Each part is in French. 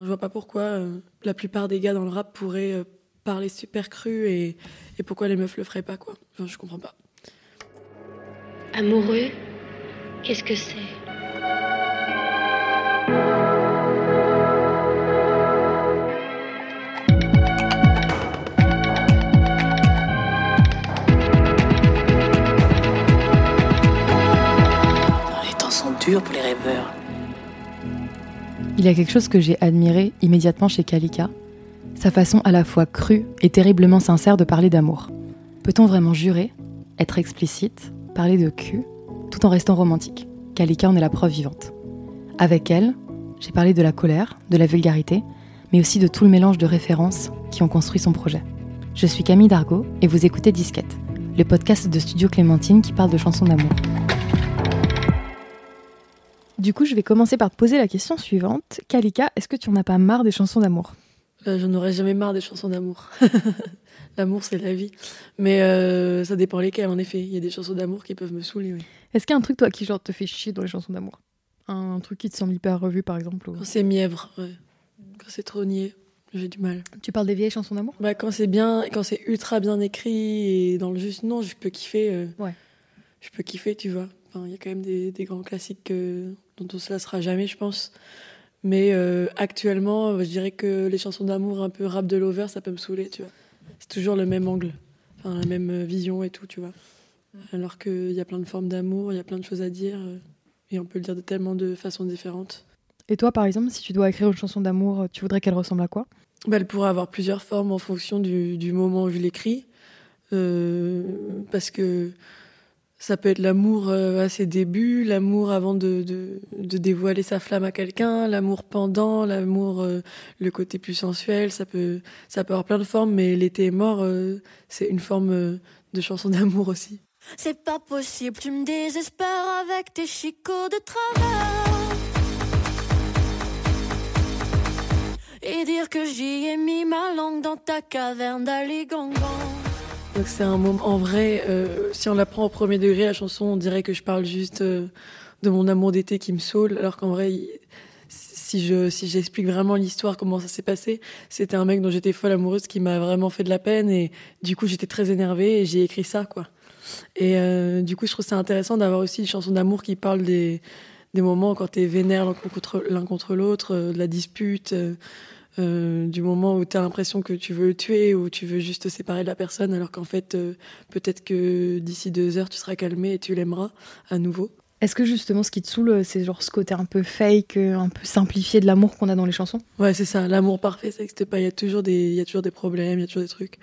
Je vois pas pourquoi euh, la plupart des gars dans le rap pourraient euh, parler super cru et, et pourquoi les meufs le feraient pas, quoi. Enfin, je comprends pas. Amoureux, qu'est-ce que c'est? Les temps sont durs pour les rêveurs. Il y a quelque chose que j'ai admiré immédiatement chez Kalika, sa façon à la fois crue et terriblement sincère de parler d'amour. Peut-on vraiment jurer, être explicite, parler de cul, tout en restant romantique? Kalika en est la preuve vivante. Avec elle, j'ai parlé de la colère, de la vulgarité, mais aussi de tout le mélange de références qui ont construit son projet. Je suis Camille Dargaud et vous écoutez Disquette, le podcast de Studio Clémentine qui parle de chansons d'amour. Du coup, je vais commencer par te poser la question suivante. Kalika, est-ce que tu en as pas marre des chansons d'amour? Euh, J'en aurais jamais marre des chansons d'amour. L'amour, c'est la vie. Mais euh, ça dépend lesquelles, en effet. Il y a des chansons d'amour qui peuvent me saouler, oui. Est-ce qu'il y a un truc, toi, qui genre te fait chier dans les chansons d'amour? Un, truc qui te semble hyper revu, par exemple ou- Quand c'est mièvre, ouais. Quand c'est trop niais, j'ai du mal. Tu parles des vieilles chansons d'amour? Bah, quand c'est bien, quand c'est ultra bien écrit et dans le juste, non, je peux kiffer. euh, Ouais. Je peux kiffer, tu vois. Enfin, il y a quand même des, des grands classiques que- dont on se lassera jamais, je pense. Mais euh, actuellement, euh, je dirais que les chansons d'amour un peu rap de lover, ça peut me saouler, tu vois. C'est toujours le même angle, enfin, la même euh, vision et tout, tu vois. Alors qu'il y a plein de formes d'amour, il y a plein de choses à dire, et on peut le dire de tellement de façons différentes. Et toi, par exemple, si tu dois écrire une chanson d'amour, tu voudrais qu'elle ressemble à quoi? Bah, elle pourrait avoir plusieurs formes en fonction du, du moment où je l'écris. Euh, parce que ça peut être l'amour euh, à ses débuts, l'amour avant de, dévoiler sa flamme à quelqu'un, l'amour pendant, l'amour, euh, le côté plus sensuel. Ça peut, avoir plein de formes, mais l'été est mort, euh, c'est une forme de chanson d'amour aussi. C'est pas possible, tu me désespères avec tes chicots de travers. Et dire que j'y ai mis ma langue dans ta caverne d'Aligangan. C'est un moment en vrai. euh, si on la prend au premier degré, la chanson, on dirait que je parle juste euh, de mon amour d'été qui me saoule, alors qu'en vrai, si je si j'explique vraiment l'histoire, comment ça s'est passé, c'était un mec dont j'étais folle amoureuse qui m'a vraiment fait de la peine et du coup j'étais très énervée et j'ai écrit ça quoi. Et euh, du coup je trouve ça intéressant d'avoir aussi une chanson d'amour qui parle des des moments quand t'es vénère l'un contre l'autre, de la dispute. Euh, du moment où tu as l'impression que tu veux le tuer ou tu veux juste te séparer de la personne, alors qu'en fait, euh, peut-être que d'ici deux heures, tu seras calmé et tu l'aimeras à nouveau. Est-ce que justement, ce qui te saoule, c'est genre ce côté un peu fake, euh, un peu simplifié de l'amour qu'on a dans les chansons? Ouais, c'est ça. L'amour parfait, ça n'existe pas. Il y a toujours des, il y a toujours des problèmes, il y a toujours des trucs.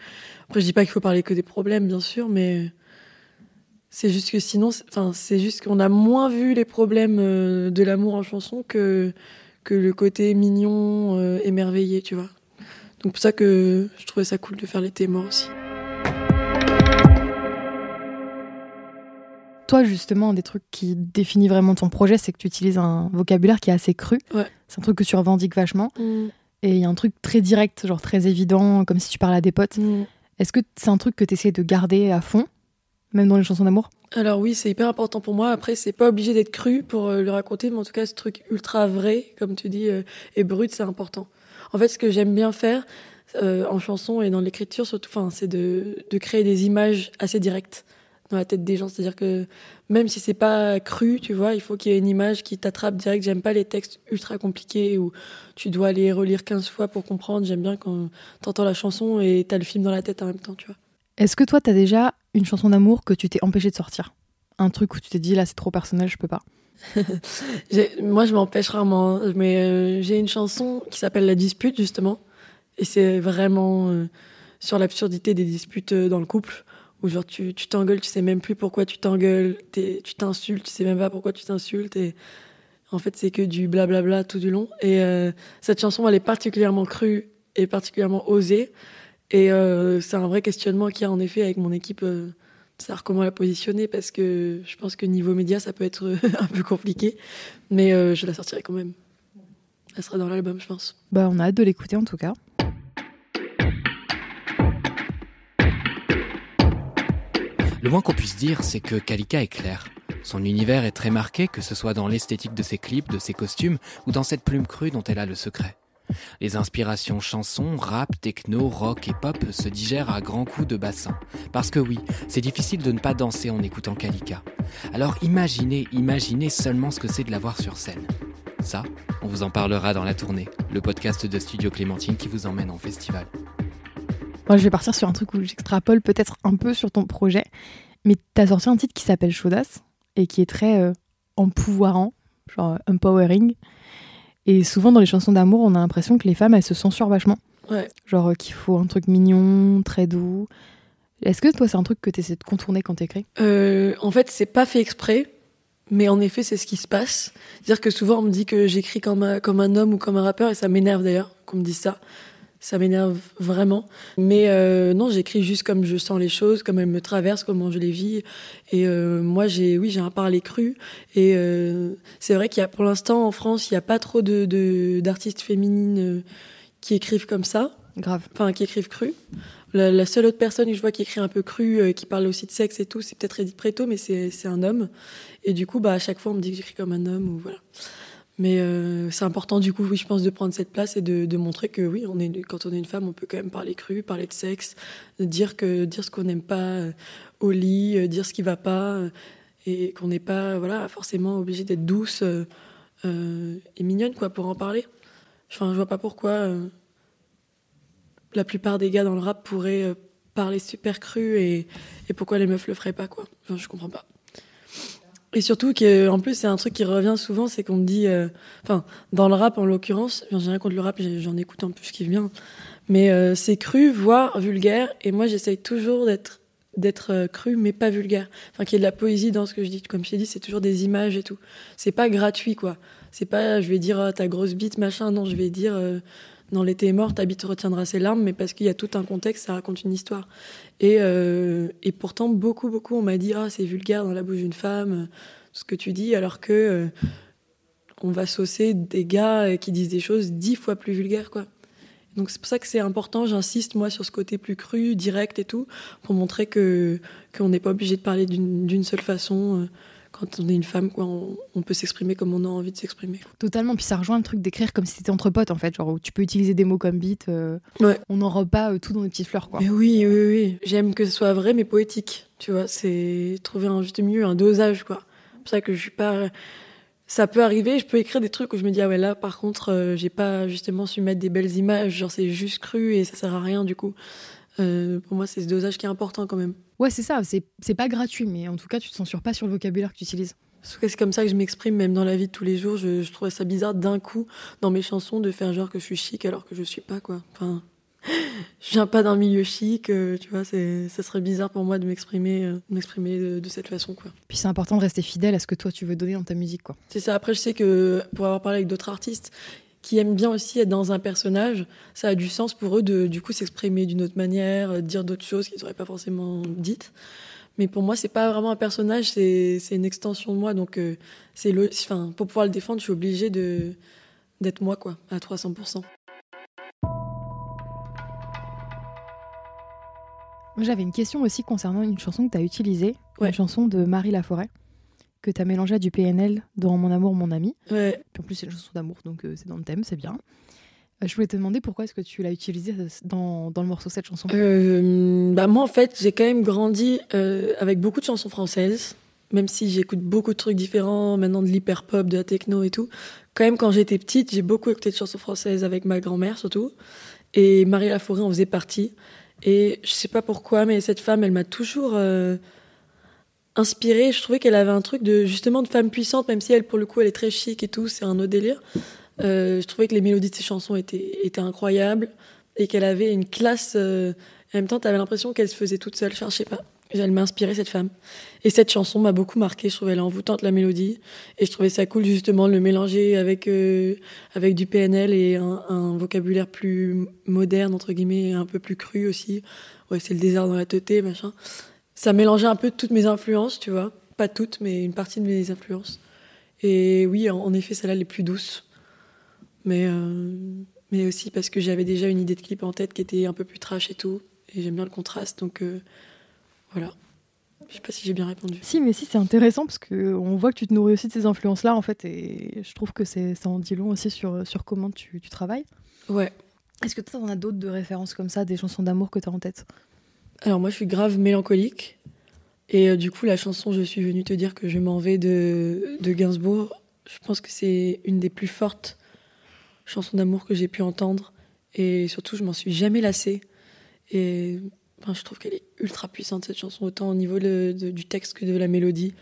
Après, je dis pas qu'il faut parler que des problèmes, bien sûr, mais c'est juste que sinon, c'est- enfin, c'est juste qu'on a moins vu les problèmes de l'amour en chanson que que le côté mignon, euh, émerveillé, tu vois. Donc pour ça que je trouvais ça cool de faire l'été mort aussi. Toi, justement, un des trucs qui définit vraiment ton projet, c'est que tu utilises un vocabulaire qui est assez cru. Ouais. C'est un truc que tu revendiques vachement. Et il y a un truc très direct, genre très évident, comme si tu parlais à des potes. Mm. Est-ce que c'est un truc que tu essaies de garder à fond, même dans les chansons d'amour? Alors oui, c'est hyper important pour moi. Après, c'est pas obligé d'être cru pour euh, le raconter, mais en tout cas, ce truc ultra vrai, comme tu dis, euh, et brut, c'est important. En fait, ce que j'aime bien faire euh, en chanson et dans l'écriture, surtout, enfin, c'est de, créer des images assez directes dans la tête des gens. C'est-à-dire que même si c'est pas cru, tu vois, il faut qu'il y ait une image qui t'attrape direct. J'aime pas les textes ultra compliqués où tu dois les relire 15 fois pour comprendre. J'aime bien quand t'entends la chanson et t'as le film dans la tête en même temps, tu vois. Est-ce que toi, t'as déjà une chanson d'amour que tu t'es empêché de sortir? Un truc où tu t'es dit, là, c'est trop personnel, je peux pas? Moi, je m'empêche rarement, hein, mais euh, j'ai une chanson qui s'appelle La dispute, justement. Et c'est vraiment euh, sur l'absurdité des disputes euh, dans le couple, où genre tu tu t'engueules, tu sais même plus pourquoi tu t'engueules, tu t'insultes, tu sais même pas pourquoi tu t'insultes. Et en fait, c'est que du blablabla tout du long. Et cette chanson, elle est particulièrement crue et particulièrement osée. Et euh, c'est un vrai questionnement qu'il y a en effet avec mon équipe. Euh, de savoir comment la positionner parce que je pense que niveau média ça peut être un peu compliqué mais euh, je la sortirai quand même elle sera dans l'album je pense Bah, on a hâte de l'écouter en tout cas. Le moins qu'on puisse dire, c'est que Kalika est clair. Son univers est très marqué, que ce soit dans l'esthétique de ses clips, de ses costumes, ou dans cette plume crue dont elle a le secret. Les inspirations chansons, rap, techno, rock et pop se digèrent à grands coups de bassin. Parce que oui, c'est difficile de ne pas danser en écoutant Kalika. Alors imaginez, imaginez seulement ce que c'est de la voir sur scène. Ça, on vous en parlera dans la tournée, le podcast de Studio Clémentine qui vous emmène en festival. Moi, je vais partir sur un truc où j'extrapole peut-être un peu sur ton projet, mais t'as sorti un titre qui s'appelle Chaudasse et qui est très euh, empouvoirant, genre empowering. Et souvent dans les chansons d'amour, on a l'impression que les femmes, elles se censurent vachement. Ouais. Genre euh, qu'il faut un truc mignon, très doux. Est-ce que toi, c'est un truc que tu essaies de contourner quand t'écris? Euh, en fait, c'est pas fait exprès, mais en effet, c'est ce qui se passe. C'est-à-dire que souvent, on me dit que j'écris comme un, comme un homme ou comme un rappeur, et ça m'énerve d'ailleurs qu'on me dise ça. Ça m'énerve vraiment. Mais euh, non, j'écris juste comme je sens les choses, comme elles me traversent, comment je les vis. Et euh, moi, j'ai, oui, j'ai un parler cru. Et euh, c'est vrai qu'il y a, pour l'instant, en France, il n'y a pas trop de, d'artistes féminines qui écrivent comme ça Grave. enfin qui écrivent cru. La, la seule autre personne que je vois qui écrit un peu cru, qui parle aussi de sexe et tout, c'est peut-être Edith Preto, mais c'est c'est un homme. Et du coup, bah, à chaque fois, on me dit que j'écris comme un homme ou voilà. Mais euh, c'est important du coup, oui, je pense, de prendre cette place et de, montrer que oui, on est, quand on est une femme, on peut quand même parler cru, parler de sexe, dire que dire ce qu'on n'aime pas euh, au lit, euh, dire ce qui va pas, et qu'on n'est pas voilà forcément obligé d'être douce et mignonne quoi pour en parler. Enfin, je vois pas pourquoi. la plupart des gars dans le rap pourraient parler super cru et, et pourquoi les meufs le feraient pas quoi. Enfin, je comprends pas. Et surtout que en plus c'est un truc qui revient souvent, c'est qu'on me dit, euh, enfin dans le rap en l'occurrence, j'ai rien contre le rap, j'en écoute un peu ce qui vient, mais euh, c'est cru voire vulgaire et moi j'essaye toujours d'être d'être euh, cru mais pas vulgaire. Enfin qu'il y ait de la poésie dans ce que je dis. Comme je t'ai dit, c'est toujours des images et tout. C'est pas gratuit quoi. C'est pas je vais dire ah, ta grosse bite machin. Non, je vais dire dans l'été est mort, ta bite retiendra ses larmes, mais parce qu'il y a tout un contexte, ça raconte une histoire. Et, euh, et pourtant, beaucoup, beaucoup, on m'a dit, ah, c'est vulgaire dans la bouche d'une femme, euh, ce que tu dis, alors que euh, on va saucer des gars qui disent des choses dix fois plus vulgaires, quoi. Donc c'est pour ça que c'est important, j'insiste moi sur ce côté plus cru, direct et tout, pour montrer que qu'on n'est pas obligé de parler d'une seule façon. Quand on est une femme, quoi, on, on peut s'exprimer comme on a envie de s'exprimer. Totalement. Puis ça rejoint le truc d'écrire comme si c'était entre potes, en fait. Genre, où tu peux utiliser des mots comme beat. euh, Ouais. On n'enrobe pas euh, tout dans des petites fleurs, quoi. Mais oui, oui, oui. J'aime que ce soit vrai, mais poétique. Tu vois, c'est trouver un juste milieu, un dosage, quoi. C'est pour ça que je suis pas. Ça peut arriver, je peux écrire des trucs où je me dis, ah ouais, là, par contre, euh, j'ai pas justement su mettre des belles images, genre c'est juste cru et ça sert à rien, du coup. Euh, pour moi, c'est ce dosage qui est important quand même. Ouais, c'est ça. C'est pas gratuit, mais en tout cas, tu te censures pas sur le vocabulaire que tu utilises. C'est comme ça que je m'exprime, même dans la vie de tous les jours. Je, je trouvais ça bizarre d'un coup, dans mes chansons, de faire genre que je suis chic alors que je suis pas, quoi. Enfin, je viens pas d'un milieu chic, euh, tu vois, ça serait bizarre pour moi de m'exprimer, euh, de m'exprimer de, de cette façon, quoi. Puis c'est important de rester fidèle à ce que toi tu veux donner dans ta musique, quoi. C'est ça. Après, je sais que pour avoir parlé avec d'autres artistes qui aiment bien aussi être dans un personnage, ça a du sens pour eux de du coup s'exprimer d'une autre manière, euh, dire d'autres choses qu'ils n'auraient pas forcément dites. Mais pour moi, c'est pas vraiment un personnage, c'est une extension de moi. Donc, euh, c'est le, enfin, pour pouvoir le défendre, je suis obligée de d'être moi, quoi, à 300%. Moi, j'avais une question aussi concernant une chanson que tu as utilisée, Ouais. une chanson de Marie Laforêt, que tu as mélangée à du PNL dans Mon amour, mon ami. Ouais. Puis en plus, c'est une chanson d'amour, donc euh, c'est dans le thème, c'est bien. Euh, je voulais te demander pourquoi est-ce que tu l'as utilisée euh, dans, dans le morceau cette chanson? Bah moi, en fait, j'ai quand même grandi avec beaucoup de chansons françaises, même si j'écoute beaucoup de trucs différents, maintenant de l'hyper-pop, de la techno et tout. Quand même, quand j'étais petite, j'ai beaucoup écouté de chansons françaises avec ma grand-mère, surtout. Et Marie Laforêt en faisait partie. Et je sais pas pourquoi, mais cette femme, elle m'a toujours inspirée. Je trouvais qu'elle avait un truc de justement de femme puissante, même si elle, pour le coup, elle est très chic et tout, c'est un autre délire. Euh, je trouvais que les mélodies de ses chansons étaient, étaient incroyables et qu'elle avait une classe. euh, en même temps, tu avais l'impression qu'elle se faisait toute seule. Enfin, je sais pas. Elle m'a inspiré cette femme. Et cette chanson m'a beaucoup marqué. Je trouvais elle envoûtante la mélodie. Et je trouvais ça cool justement de le mélanger avec, euh, avec du PNL et un, un vocabulaire plus moderne, entre guillemets, et un peu plus cru aussi. Ouais, c'est le désert dans la teuté, machin. Ça mélangeait un peu toutes mes influences, tu vois. Pas toutes, mais une partie de mes influences. Et oui, en, en effet, celle-là, les plus douces. Mais, euh, mais aussi parce que j'avais déjà une idée de clip en tête qui était un peu plus trash et tout. Et j'aime bien le contraste, donc euh, voilà. Je sais pas si j'ai bien répondu. Si, mais si, c'est intéressant parce qu'on voit que tu te nourris aussi de ces influences-là, en fait, et je trouve que c'est- ça en dit long aussi sur, sur comment tu, tu travailles. Ouais. Est-ce que tu en as d'autres de références comme ça, des chansons d'amour que tu as en tête? Alors moi, je suis grave mélancolique. Et euh, du coup, la chanson Je suis venue te dire que je m'en vais de, de Gainsbourg, je pense que c'est une des plus fortes chansons d'amour que j'ai pu entendre. Et surtout, je m'en suis jamais lassée. Et enfin, je trouve qu'elle est ultra puissante, cette chanson, autant au niveau de- du texte que de la mélodie.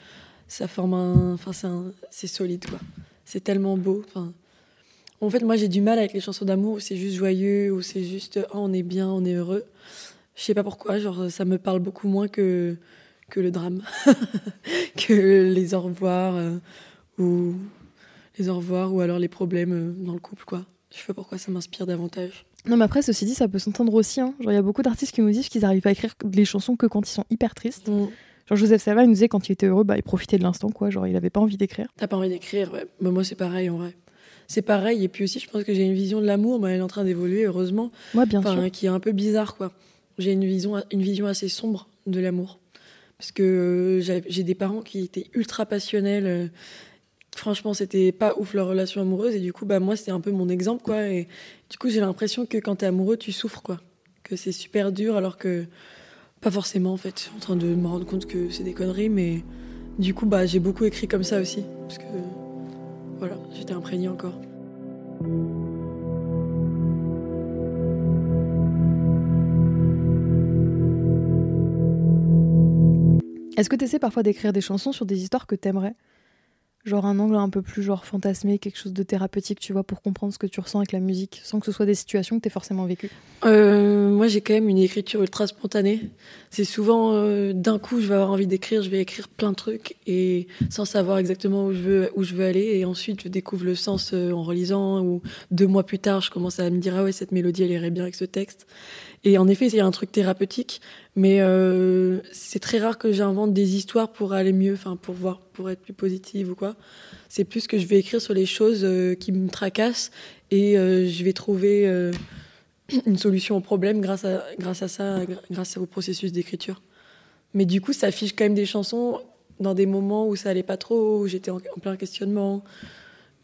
Ça forme un. Enfin, c'est solide, quoi. C'est tellement beau. En fait, moi, j'ai du mal avec les chansons d'amour où c'est juste joyeux, où c'est juste oh, on est bien, on est heureux. Je sais pas pourquoi, genre, ça me parle beaucoup moins que, que le drame, que les au revoir, euh, ou les au revoir, ou alors les problèmes euh, dans le couple, quoi. Je sais pas pourquoi ça m'inspire davantage. Non, mais après, ceci dit, ça peut s'entendre aussi. hein. Genre, il y a beaucoup d'artistes qui nous disent qu'ils arrivent à écrire les chansons que quand ils sont hyper tristes. Genre, Joseph Salva, il nous disait quand il était heureux, bah, il profitait de l'instant, quoi. Genre, il avait pas envie d'écrire. T'as pas envie d'écrire, ouais. Bah, moi, c'est pareil, en vrai. C'est pareil, et puis aussi, je pense que j'ai une vision de l'amour, mais elle est en train d'évoluer, heureusement. Moi, bien enfin, sûr. qui est un peu bizarre, quoi. J'ai une vision, une vision assez sombre de l'amour. Parce que euh, j'ai des parents qui étaient ultra passionnels. euh, franchement, c'était pas ouf leur relation amoureuse. Et du coup, bah, moi, c'était un peu mon exemple, quoi. Et du coup, j'ai l'impression que quand t'es amoureux, tu souffres, quoi. Que c'est super dur, alors que pas forcément, en fait. Je suis en train de me rendre compte que c'est des conneries, mais du coup, bah, j'ai beaucoup écrit comme ça aussi. Parce que, voilà, j'étais imprégnée encore. Est-ce que tu essaies parfois d'écrire des chansons sur des histoires que t'aimerais? Genre un angle un peu plus genre fantasmé, quelque chose de thérapeutique, tu vois, pour comprendre ce que tu ressens avec la musique, sans que ce soit des situations que t'aies forcément vécues? Euh, moi, j'ai quand même une écriture ultra spontanée. C'est souvent euh, d'un coup, je vais avoir envie d'écrire, je vais écrire plein de trucs et sans savoir exactement où je veux où je veux aller. Et ensuite, je découvre le sens euh, en relisant. Ou deux mois plus tard, je commence à me dire ah ouais, cette mélodie, elle irait bien avec ce texte. Et en effet, il y a un truc thérapeutique, mais euh, c'est très rare que j'invente des histoires pour aller mieux, enfin pour voir, pour être plus positive ou quoi. C'est plus que je vais écrire sur les choses euh, qui me tracassent et euh, je vais trouver une solution au problème grâce à, grâce à ça, gr- grâce au processus d'écriture. Mais du coup, ça affiche quand même des chansons dans des moments où ça allait pas trop, où j'étais en, plein questionnement.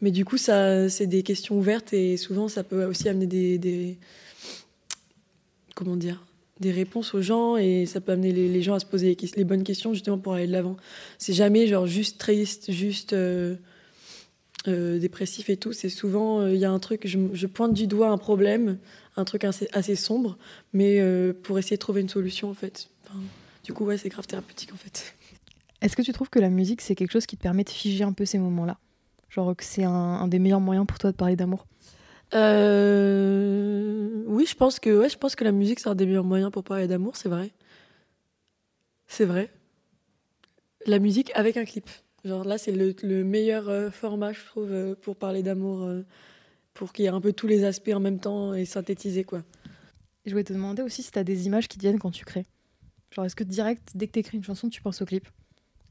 Mais du coup, ça, c'est des questions ouvertes et souvent, ça peut aussi amener des comment dire, des réponses aux gens et ça peut amener les, gens à se poser les, bonnes questions justement pour aller de l'avant. C'est jamais genre juste triste, juste euh, euh, dépressif et tout. C'est souvent, euh, il y a un truc, je, pointe du doigt un problème, un truc assez, sombre, mais pour essayer de trouver une solution en fait. Du coup, ouais, c'est grave thérapeutique en fait. Est-ce que tu trouves que la musique, c'est quelque chose qui te permet de figer un peu ces moments-là? Genre que c'est un des meilleurs moyens pour toi de parler d'amour? Euh, oui, je pense que je pense que la musique c'est un des meilleurs moyens pour parler d'amour, c'est vrai. C'est vrai. La musique avec un clip. Genre là, c'est le, le meilleur euh, format, je trouve, euh, pour parler d'amour, euh, pour qu'il y ait un peu tous les aspects en même temps et synthétiser quoi. Je voulais te demander aussi si t'as des images qui te viennent quand tu crées. Genre est-ce que direct, dès que t'écris une chanson, tu penses au clip?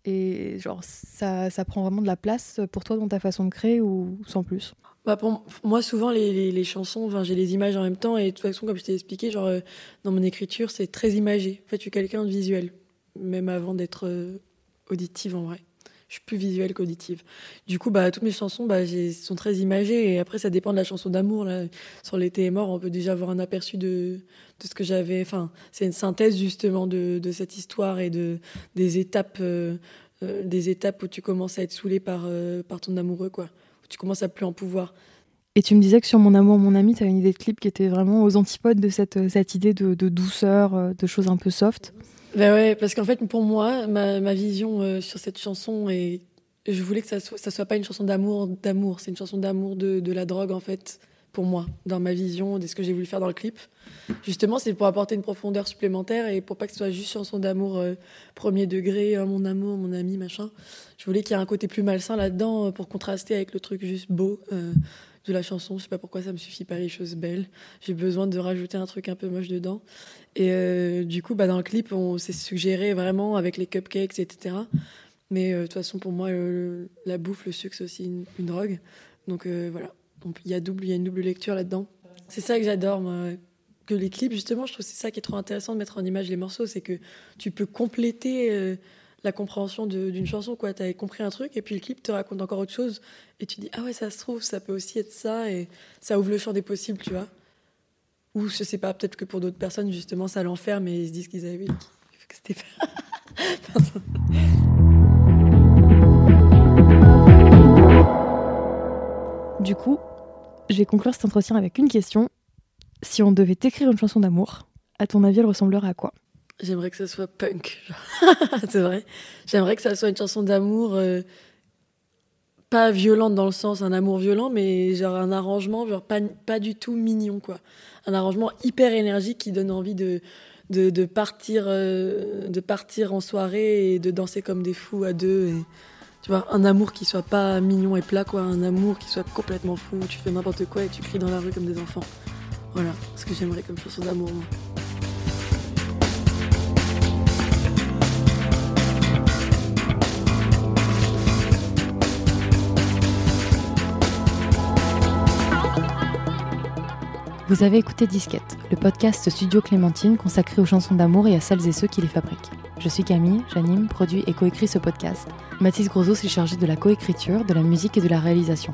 Et genre ça, ça prend vraiment de la place pour toi dans ta façon de créer ou sans plus? Bah moi, souvent, les, les, chansons, enfin, j'ai les images en même temps, et de toute façon, comme je t'ai expliqué, genre, euh, dans mon écriture, c'est très imagé. En fait, je suis quelqu'un de visuel, même avant d'être euh, auditive en vrai. Je suis plus visuelle qu'auditive. Du coup, bah, toutes mes chansons bah, sont très imagées, et après, ça dépend de la chanson d'amour. Là. Sur L'été est mort, on peut déjà avoir un aperçu de, de ce que j'avais. Enfin, c'est une synthèse justement de, de cette histoire et de, des, étapes, euh, des étapes où tu commences à être saoulé par, par ton amoureux, quoi. Tu commences à plus en pouvoir. Et tu me disais que sur Mon amour, mon ami, tu as une idée de clip qui était vraiment aux antipodes de cette, cette idée de, de douceur, euh, de choses un peu soft. Ben ouais, parce qu'en fait, pour moi, ma, ma vision euh, sur cette chanson, et je voulais que ça soit, ça soit pas une chanson d'amour, d'amour. C'est une chanson d'amour de, de la drogue, en fait, pour moi, dans ma vision de ce que j'ai voulu faire dans le clip. Justement, c'est pour apporter une profondeur supplémentaire et pour pas que ce soit juste chanson d'amour euh, premier degré, euh, mon amour, mon ami, machin. Je voulais qu'il y ait un côté plus malsain là-dedans euh, pour contraster avec le truc juste beau euh, de la chanson. Je sais pas pourquoi ça me suffit pas les choses belles. J'ai besoin de rajouter un truc un peu moche dedans. Et du coup, bah, dans le clip, on s'est suggéré vraiment avec les cupcakes, etc. Mais de toute façon, pour moi, la bouffe, le sucre, c'est aussi une, drogue. Donc voilà, il y a il y a une double lecture là-dedans. C'est ça que j'adore. Que les clips, justement, je trouve c'est ça qui est trop intéressant de mettre en image les morceaux, c'est que tu peux compléter euh, la compréhension d'une chanson. Tu avais compris un truc et puis le clip te raconte encore autre chose et tu dis ah ouais ça se trouve ça peut aussi être ça et ça ouvre le champ des possibles, tu vois. Ou je sais pas, peut-être que pour d'autres personnes, justement, ça l'enferme et ils se disent qu'ils avaient. que c'était Du coup, je vais conclure cet entretien avec une question. Si on devait écrire une chanson d'amour, à ton avis, elle ressemblerait à quoi? J'aimerais que ça soit punk. c'est vrai. J'aimerais que ça soit une chanson d'amour euh, pas violente dans le sens un amour violent, mais genre un arrangement genre pas, pas du tout mignon quoi. Un arrangement hyper énergique qui donne envie de de, partir euh, de partir en soirée et de danser comme des fous à deux. Tu vois, un amour qui soit pas mignon et plat quoi, un amour qui soit complètement fou. Tu fais n'importe quoi et tu cries dans la rue comme des enfants. Voilà, ce que j'aimerais comme chanson d'amour. Vous avez écouté Disquette, le podcast Studio Clémentine consacré aux chansons d'amour et à celles et ceux qui les fabriquent. Je suis Camille, j'anime, produis et coécris ce podcast. Mathis Grosot s'est chargé de la coécriture, de la musique et de la réalisation.